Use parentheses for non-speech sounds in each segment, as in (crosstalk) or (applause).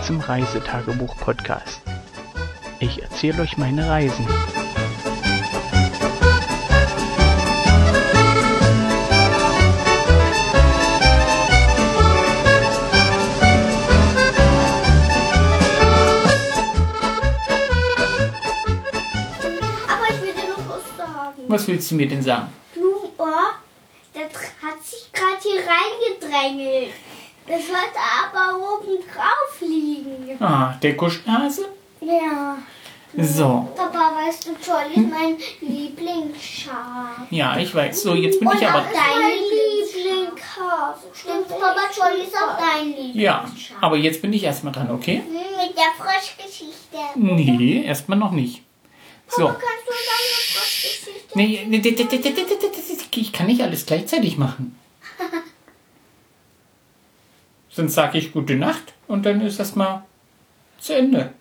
Willkommen zum Reisetagebuch-Podcast. Ich erzähle euch meine Reisen. Aber ich will dir noch was sagen. Was willst du mir denn sagen? Blumenohr, der hat sich gerade hier reingedrängelt. Das sollte aber oben drauf liegen. Ah, der Kuschelhase? Ja. So. Papa, weißt du, Jolly ist mein Lieblingsschaf. Ja, ich weiß. So, jetzt bin ich aber. dein Lieblingshase. Stimmt, Papa, Jolly ist auch dein Lieblingsschaf. Ja, aber jetzt bin ich erstmal dran, okay? Hm, Mit der Froschgeschichte. Nee, erstmal noch nicht. So. Papa, kannst du uns eine Froschgeschichte? Nee, nee, nee, nee, nee, nee, nee, nee, ich kann nicht alles gleichzeitig machen. Sonst sage ich gute Nacht und dann ist das mal zu Ende.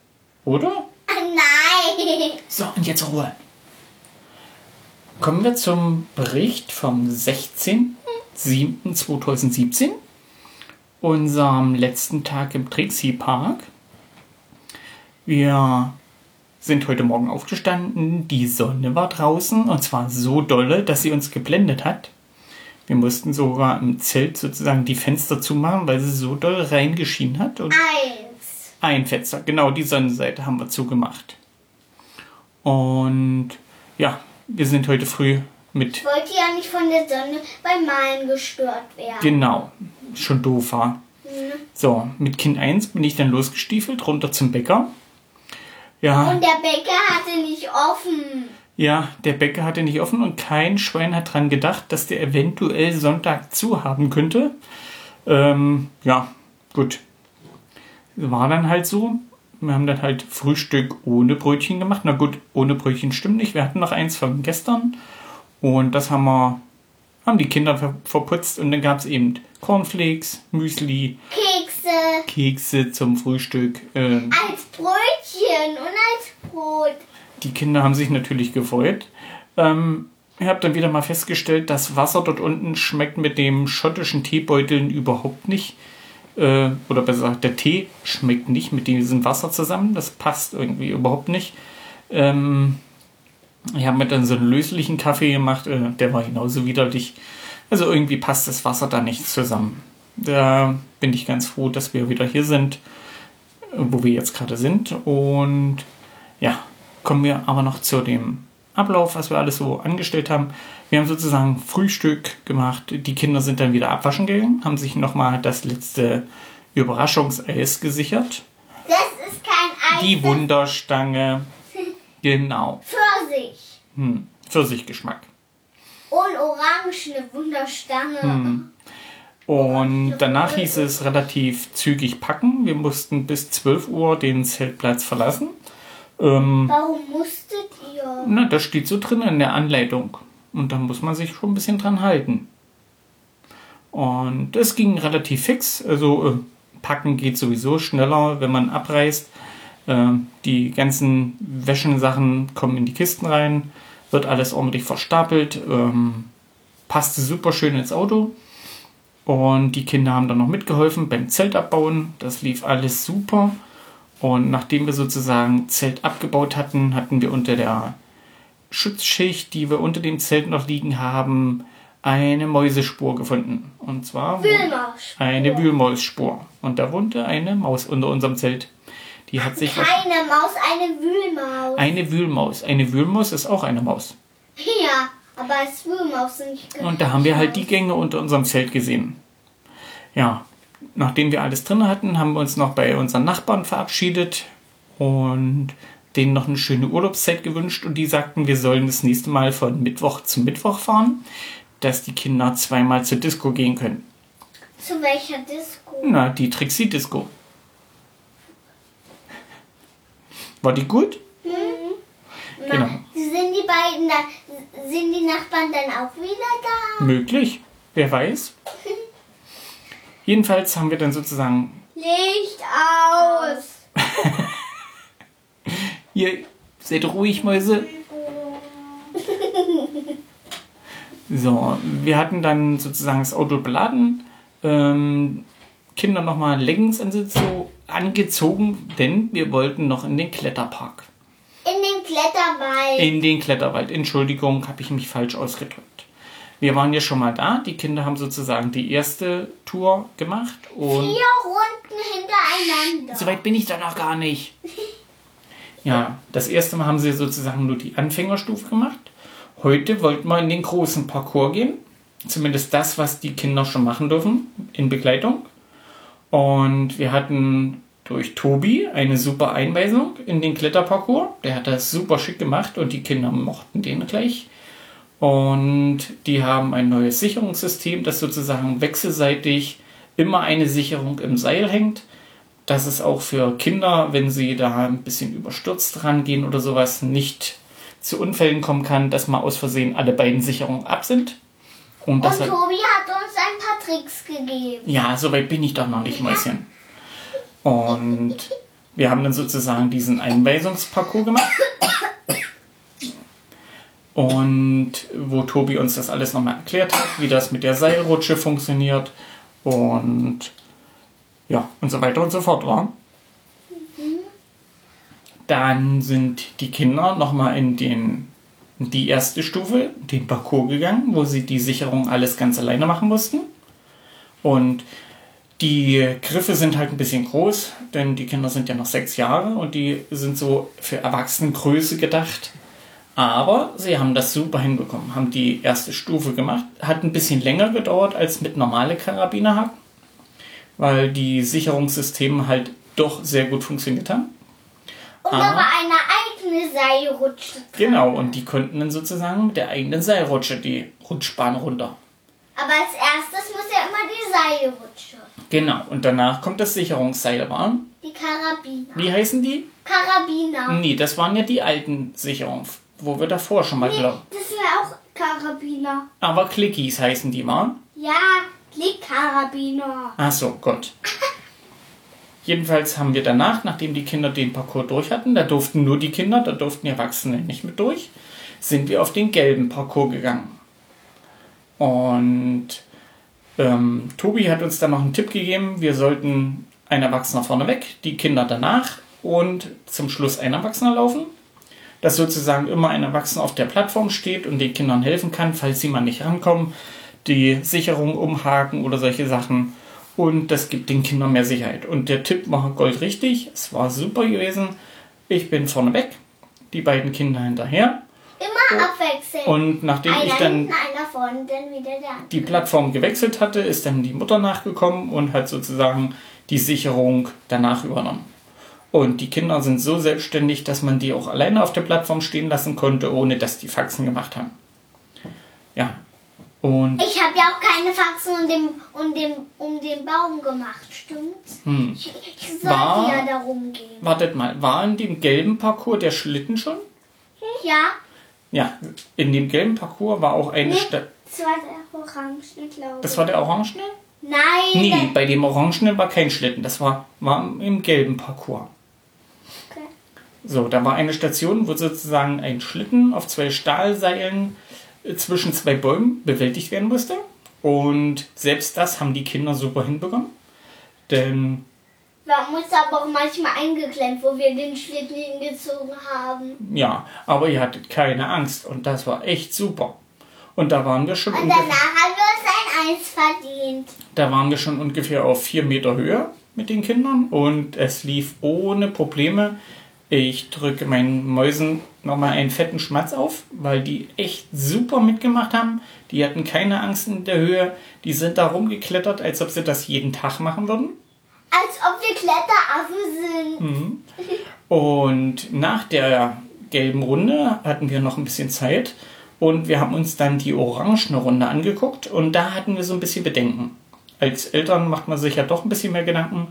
Oder? Ah, Nein. So, und jetzt Ruhe. Kommen wir zum Bericht vom 16.07.2017, unserem letzten Tag im Trixie Park. Wir sind heute Morgen aufgestanden, die Sonne war draußen und zwar so dolle, dass sie uns geblendet hat. Wir mussten sogar im Zelt sozusagen die Fenster zumachen, weil sie so doll reingeschienen hat. Und Eins. ein Fenster, genau die Sonnenseite haben wir zugemacht. Und ja, wir sind heute früh mit, Ich wollte ja nicht von der Sonne beim Malen gestört werden. genau, schon doof war. So, mit Kind 1 bin ich dann losgestiefelt, runter zum Bäcker. Ja, Und der Bäcker hatte nicht offen. Ja, der Bäcker hatte nicht offen und kein Schwein hat dran gedacht, dass der eventuell Sonntag zu haben könnte. Ähm, ja, gut. War dann halt so. Wir haben dann halt Frühstück ohne Brötchen gemacht. Na gut, ohne Brötchen stimmt nicht. Wir hatten noch eins von gestern. Und das haben wir, haben die Kinder ver verputzt. Und dann gab es eben Cornflakes, Müsli, Kekse Kekse zum Frühstück. Ähm, als Brötchen und als Brot. Die Kinder haben sich natürlich gefreut. Ähm, ich habe dann wieder mal festgestellt, das Wasser dort unten schmeckt mit dem schottischen Teebeuteln überhaupt nicht. Äh, oder besser gesagt, der Tee schmeckt nicht mit diesem Wasser zusammen. Das passt irgendwie überhaupt nicht. Ähm, ich habe mir dann so einen löslichen Kaffee gemacht, äh, der war genauso widerlich. Also irgendwie passt das Wasser da nicht zusammen. Da bin ich ganz froh, dass wir wieder hier sind, wo wir jetzt gerade sind. Und ja, kommen wir aber noch zu dem Ablauf, was wir alles so angestellt haben. Wir haben sozusagen Frühstück gemacht. Die Kinder sind dann wieder abwaschen gegangen, haben sich nochmal das letzte Überraschungseis gesichert. Das ist kein Eis. Die Wunderstange. (laughs) Genau. Pfirsich. Hm. Pfirsichgeschmack. Und orangene Wunderstange. Hm. Und danach hieß es relativ zügig packen. Wir mussten bis 12 Uhr den Zeltplatz verlassen. Ähm, Warum musstet ihr? Na, das steht so drin in der Anleitung. Und da muss man sich schon ein bisschen dran halten. Und es ging relativ fix. Also äh, packen geht sowieso schneller, wenn man abreist. Äh, die ganzen Wäschensachen kommen in die Kisten rein. Wird alles ordentlich verstapelt. Ähm, passte super schön ins Auto. Und die Kinder haben dann noch mitgeholfen beim Zelt abbauen. Das lief alles super. Und nachdem wir sozusagen Zelt abgebaut hatten, hatten wir unter der Schutzschicht, die wir unter dem Zelt noch liegen haben, eine Mäusespur gefunden. Und zwar eine Wühlmausspur. Und da wohnte eine Maus unter unserem Zelt. Die hat sich Keine Maus, eine Wühlmaus. eine Wühlmaus. Eine Wühlmaus ist auch eine Maus. Ja, aber als Wühlmaus sind nicht Und da haben wir halt die Gänge unter unserem Zelt gesehen. Ja, nachdem wir alles drin hatten, haben wir uns noch bei unseren Nachbarn verabschiedet und denen noch eine schöne Urlaubszeit gewünscht und die sagten, wir sollen das nächste Mal von Mittwoch zu Mittwoch fahren, dass die Kinder zweimal zur Disco gehen können. Zu welcher Disco? Na, die Trixie Disco. War die gut? Genau. Sind die beiden da, sind die Nachbarn dann auch wieder da? Möglich. Wer weiß. (laughs) Jedenfalls haben wir dann sozusagen Licht aus. (laughs) Ihr seid ruhig, Mäuse. (laughs) So, wir hatten dann sozusagen das Auto beladen. Ähm, Kinder nochmal Leggings angezo- angezogen, denn wir wollten noch in den Kletterpark. In den Kletterwald. In den Kletterwald. Entschuldigung, habe ich mich falsch ausgedrückt. Wir waren ja schon mal da. Die Kinder haben sozusagen die erste Tour gemacht. Und Vier Runden hintereinander. so weit bin ich da noch gar nicht. (laughs) Ja, das erste Mal haben sie sozusagen nur die Anfängerstufe gemacht. Heute wollten wir in den großen Parcours gehen. Zumindest das, was die Kinder schon machen dürfen in Begleitung. Und wir hatten durch Tobi eine super Einweisung in den Kletterparcours. Der hat das super schick gemacht und die Kinder mochten den gleich. Und die haben ein neues Sicherungssystem, das sozusagen wechselseitig immer eine Sicherung im Seil hängt. Dass es auch für Kinder, wenn sie da ein bisschen überstürzt rangehen oder sowas, nicht zu Unfällen kommen kann, dass mal aus Versehen alle beiden Sicherungen ab sind. Und Und das hat, Tobi hat uns ein paar Tricks gegeben. ja, so weit bin ich doch noch nicht, Mäuschen. Und wir haben dann sozusagen diesen Einweisungsparcours gemacht. (coughs) Und wo Tobi uns das alles nochmal erklärt hat, wie das mit der Seilrutsche funktioniert und ja, und so weiter und so fort war. Dann sind die Kinder nochmal in in die erste Stufe, den Parcours gegangen, wo sie die Sicherung alles ganz alleine machen mussten. Und die Griffe sind halt ein bisschen groß, denn die Kinder sind ja noch sechs Jahre und die sind so für Erwachsenengröße gedacht. Aber sie haben das super hinbekommen, haben die erste Stufe gemacht. Hat ein bisschen länger gedauert als mit normale Karabinerhaken, weil die Sicherungssysteme halt doch sehr gut funktioniert haben. Und da war eine eigene Seilrutsche. dran. Genau, und die konnten dann sozusagen mit der eigenen Seilrutsche die Rutschbahn runter. Aber als erstes muss ja immer die Seilrutsche. Genau, und danach kommt das Sicherungsseil. War. Die Karabiner. Wie heißen die? Karabiner. Nee, das waren ja die alten Sicherungen, wo wir davor schon mal Nee, glauben. das wäre auch Karabiner. Aber Clickies heißen die mal. Ja, Klickkarabiner. Ach so, Gott. (laughs) Jedenfalls haben wir danach, nachdem die Kinder den Parcours durch hatten, da durften nur die Kinder, da durften die Erwachsenen nicht mit durch, sind wir auf den gelben Parcours gegangen. Und ähm, Tobi hat uns dann noch einen Tipp gegeben, wir sollten ein Erwachsener vorneweg, die Kinder danach und zum Schluss ein Erwachsener laufen. Dass sozusagen immer ein Erwachsener auf der Plattform steht und den Kindern helfen kann, falls sie mal nicht rankommen, die Sicherung umhaken oder solche Sachen. Und das gibt den Kindern mehr Sicherheit. Und der Tipp war goldrichtig. Es war super gewesen. Ich bin vorneweg, die beiden Kinder hinterher. Immer abwechselnd. Und nachdem ich einer dann hinten, einer vorne, dann wieder der andere. die Plattform gewechselt hatte, ist dann die Mutter nachgekommen und hat sozusagen die Sicherung danach übernommen. Und die Kinder sind so selbstständig, dass man die auch alleine auf der Plattform stehen lassen konnte, ohne dass die Faxen gemacht haben. Ja. Und Ich habe ja auch keine Faxen um den, um den, um den Baum gemacht, stimmt's? hm, Ich, ich sollte War- ja darum gehen. wartet mal, war in dem gelben Parcours der Schlitten schon? Ja, Ja, in dem gelben Parcours war auch eine nee, Sta das war der Orange, glaube ich. Das war der Orangene? Nein, Nee, bei dem Orangenen war kein Schlitten, das war, war im gelben Parcours. So, da war eine Station, wo sozusagen ein Schlitten auf zwei Stahlseilen äh, zwischen zwei Bäumen bewältigt werden musste. Und selbst das haben die Kinder super hinbekommen. Denn, Wir uns aber auch manchmal eingeklemmt, wo wir den Schlitten hingezogen haben. ja, aber ihr hattet keine Angst und das war echt super. Und da waren wir schon Und danach haben wir uns ein Eis verdient. da waren wir schon ungefähr auf vier Meter Höhe mit den Kindern und es lief ohne Probleme. Ich drücke meinen Mäusen nochmal einen fetten Schmatz auf, weil die echt super mitgemacht haben. Die hatten keine Angst in der Höhe. Die sind da rumgeklettert, als ob sie das jeden Tag machen würden. Als ob wir Kletteraffen sind. Und nach der gelben Runde hatten wir noch ein bisschen Zeit und wir haben uns dann die orangene Runde angeguckt und da hatten wir so ein bisschen Bedenken. Als Eltern macht man sich ja doch ein bisschen mehr Gedanken.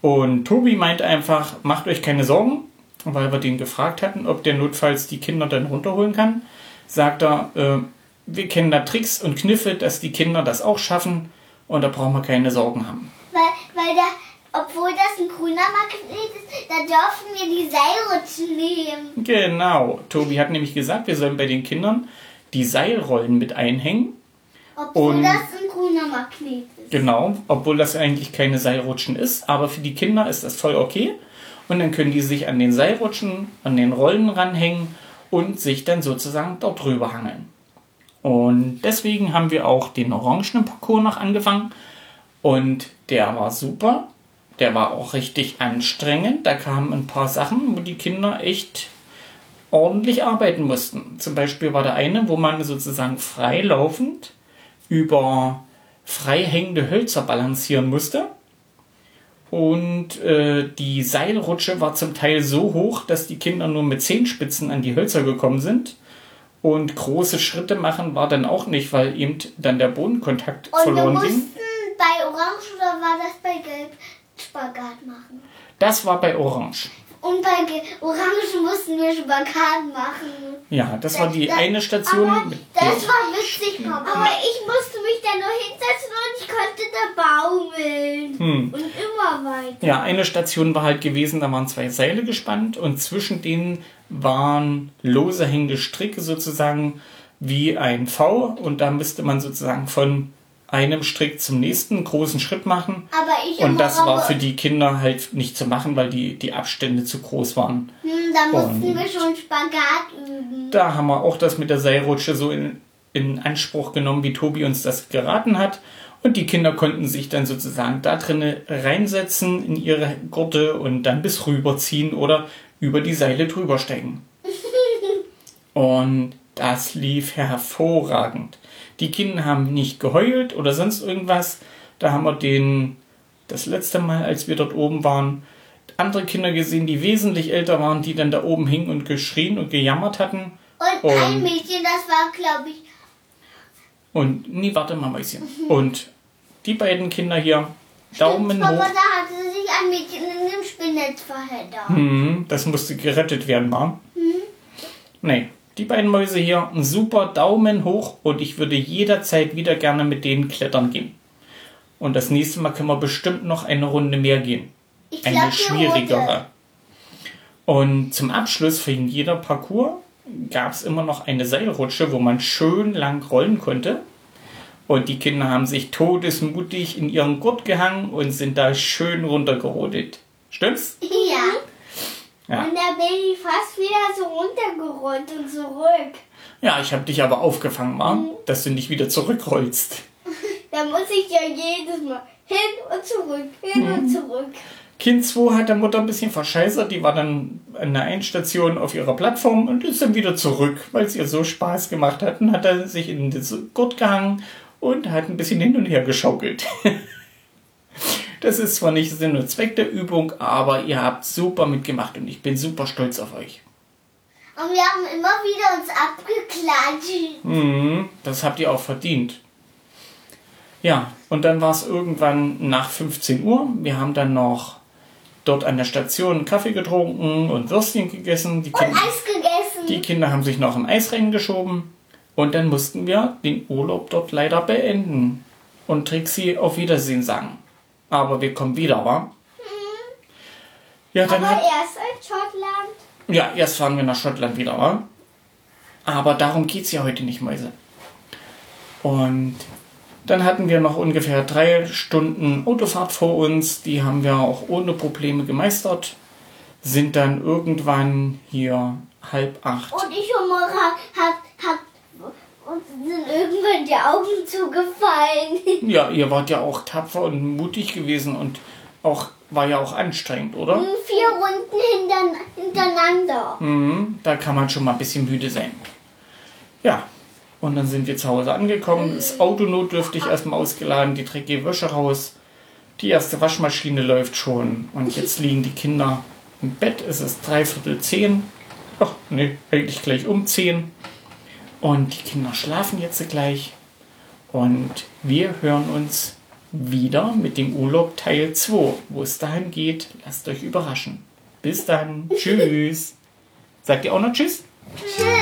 Und Tobi meint einfach, macht euch keine Sorgen, weil wir den gefragt hatten, ob der notfalls die Kinder dann runterholen kann. Sagt er, äh, wir kennen da Tricks und Kniffe, dass die Kinder das auch schaffen und da brauchen wir keine Sorgen haben. Weil, weil da, obwohl das ein grüner Magnet ist, da dürfen wir die Seilrutschen nehmen. Genau. Tobi hat nämlich gesagt, wir sollen bei den Kindern die Seilrollen mit einhängen. Obwohl Und- das ein grüner grüner Magnet ist. Genau, obwohl das eigentlich keine Seilrutschen ist, aber für die Kinder ist das voll okay. Und dann können die sich an den Seilrutschen, an den Rollen ranhängen und sich dann sozusagen dort drüber hangeln. Und deswegen haben wir auch den orangenen Parcours noch angefangen. Und der war super. Der war auch richtig anstrengend. Da kamen ein paar Sachen, wo die Kinder echt ordentlich arbeiten mussten. Zum Beispiel war der eine, wo man sozusagen freilaufend über frei hängende Hölzer balancieren musste. Und äh, die Seilrutsche war zum Teil so hoch, dass die Kinder nur mit Zehenspitzen an die Hölzer gekommen sind. Und große Schritte machen war dann auch nicht, weil eben dann der Bodenkontakt Und wir verloren ging. mussten bei Orange oder war das bei Gelb Spagat machen? Das war bei Orange. Und bei Ge Orange mussten wir Spagat machen. Ja, das war die Das- eine Station. Das war witzig, aber ich musste mich da nur hinsetzen und ich konnte da baumeln. Hm. Und immer weiter. Ja, eine Station war halt gewesen, da waren zwei Seile gespannt und zwischen denen waren lose hängende Stricke sozusagen wie ein V und da müsste man sozusagen von einem Strick zum nächsten großen Schritt machen. Aber ich Und das war für die Kinder halt nicht zu machen, weil die, die Abstände zu groß waren. Hm, da mussten Und- wir schon Spagat üben. Da haben wir auch das mit der Seilrutsche so in, in Anspruch genommen, wie Tobi uns das geraten hat. Und die Kinder konnten sich dann sozusagen da drinnen reinsetzen in ihre Gurte und dann bis rüberziehen oder über die Seile drüber steigen. (laughs) Und das lief hervorragend. Die Kinder haben nicht geheult oder sonst irgendwas. Da haben wir den, das letzte Mal, als wir dort oben waren, andere Kinder gesehen, die wesentlich älter waren, die dann da oben hingen und geschrien und gejammert hatten. Und ein Und- Mädchen, das war, glaube ich, Und, nee, warte mal, Mäuschen. Und die beiden Kinder hier, Daumen Papa, hoch. da hatte sich ein Mädchen in dem Spinnnetz verheddert. Hm, das musste gerettet werden, war. Nee, die beiden Mäuse hier, super Daumen hoch und ich würde jederzeit wieder gerne mit denen klettern gehen. Und das nächste Mal können wir bestimmt noch eine Runde mehr gehen. Ich Eine glaub, schwierigere. Und zum Abschluss für jeder Parcours gab es immer noch eine Seilrutsche, wo man schön lang rollen konnte. Und die Kinder haben sich todesmutig in ihren Gurt gehangen und sind da schön runtergerodelt. Stimmt's? Ja. Ja. Und der Baby fast wieder so runtergerollt und zurück. Ja, ich habe dich aber aufgefangen, war, dass du nicht wieder zurückrollst. (laughs) Da muss ich ja jedes Mal hin und zurück, hin und zurück. Kind 2 hat der Mutter ein bisschen verscheißert. Die war dann an der Endstation auf ihrer Plattform und ist dann wieder zurück, weil es ihr so Spaß gemacht hat. Und hat dann sich in das Gurt gehangen und hat ein bisschen hin und her geschaukelt. (laughs) Das ist zwar nicht Sinn und Zweck der Übung, aber ihr habt super mitgemacht und ich bin super stolz auf euch. Und wir haben immer wieder uns abgeklatscht. Mhm, das habt ihr auch verdient. Ja, und dann war es irgendwann nach 15 Uhr. Wir haben dann noch dort an der Station Kaffee getrunken und Würstchen gegessen. Die, Und Kinder, Eis gegessen. die Kinder haben sich noch im Eis reingeschoben. Und dann mussten wir den Urlaub dort leider beenden und Trixie auf Wiedersehen sagen. Aber wir kommen wieder, wa? Ja, dann Aber hat, erst in Schottland. ja, erst fahren wir nach Schottland wieder, wa? Aber darum geht's ja heute nicht, Mäuse. Und dann hatten wir noch ungefähr drei Stunden Autofahrt vor uns. Die haben wir auch ohne Probleme gemeistert. Sind dann irgendwann hier halb acht. Und ich und Mora hat, hat uns sind irgendwann die Augen zugefallen. (laughs) Ja, ihr wart ja auch tapfer und mutig gewesen und auch war ja auch anstrengend, oder? Vier Runden hintereinander. Mhm, da kann man schon mal ein bisschen müde sein. Ja, und dann sind wir zu Hause angekommen. Das Auto notdürftig erstmal ausgeladen, die dreckige Wäsche raus. Die erste Waschmaschine läuft schon. Und jetzt liegen die Kinder im Bett. Es ist dreiviertel zehn. Ach, nee, eigentlich gleich um zehn. Und die Kinder schlafen jetzt gleich. Und wir hören uns wieder mit dem Urlaub Teil 2. Wo es dahin geht, lasst euch überraschen. Bis dann. (laughs) Tschüss. Sagt ihr auch noch Tschüss? Tschüss.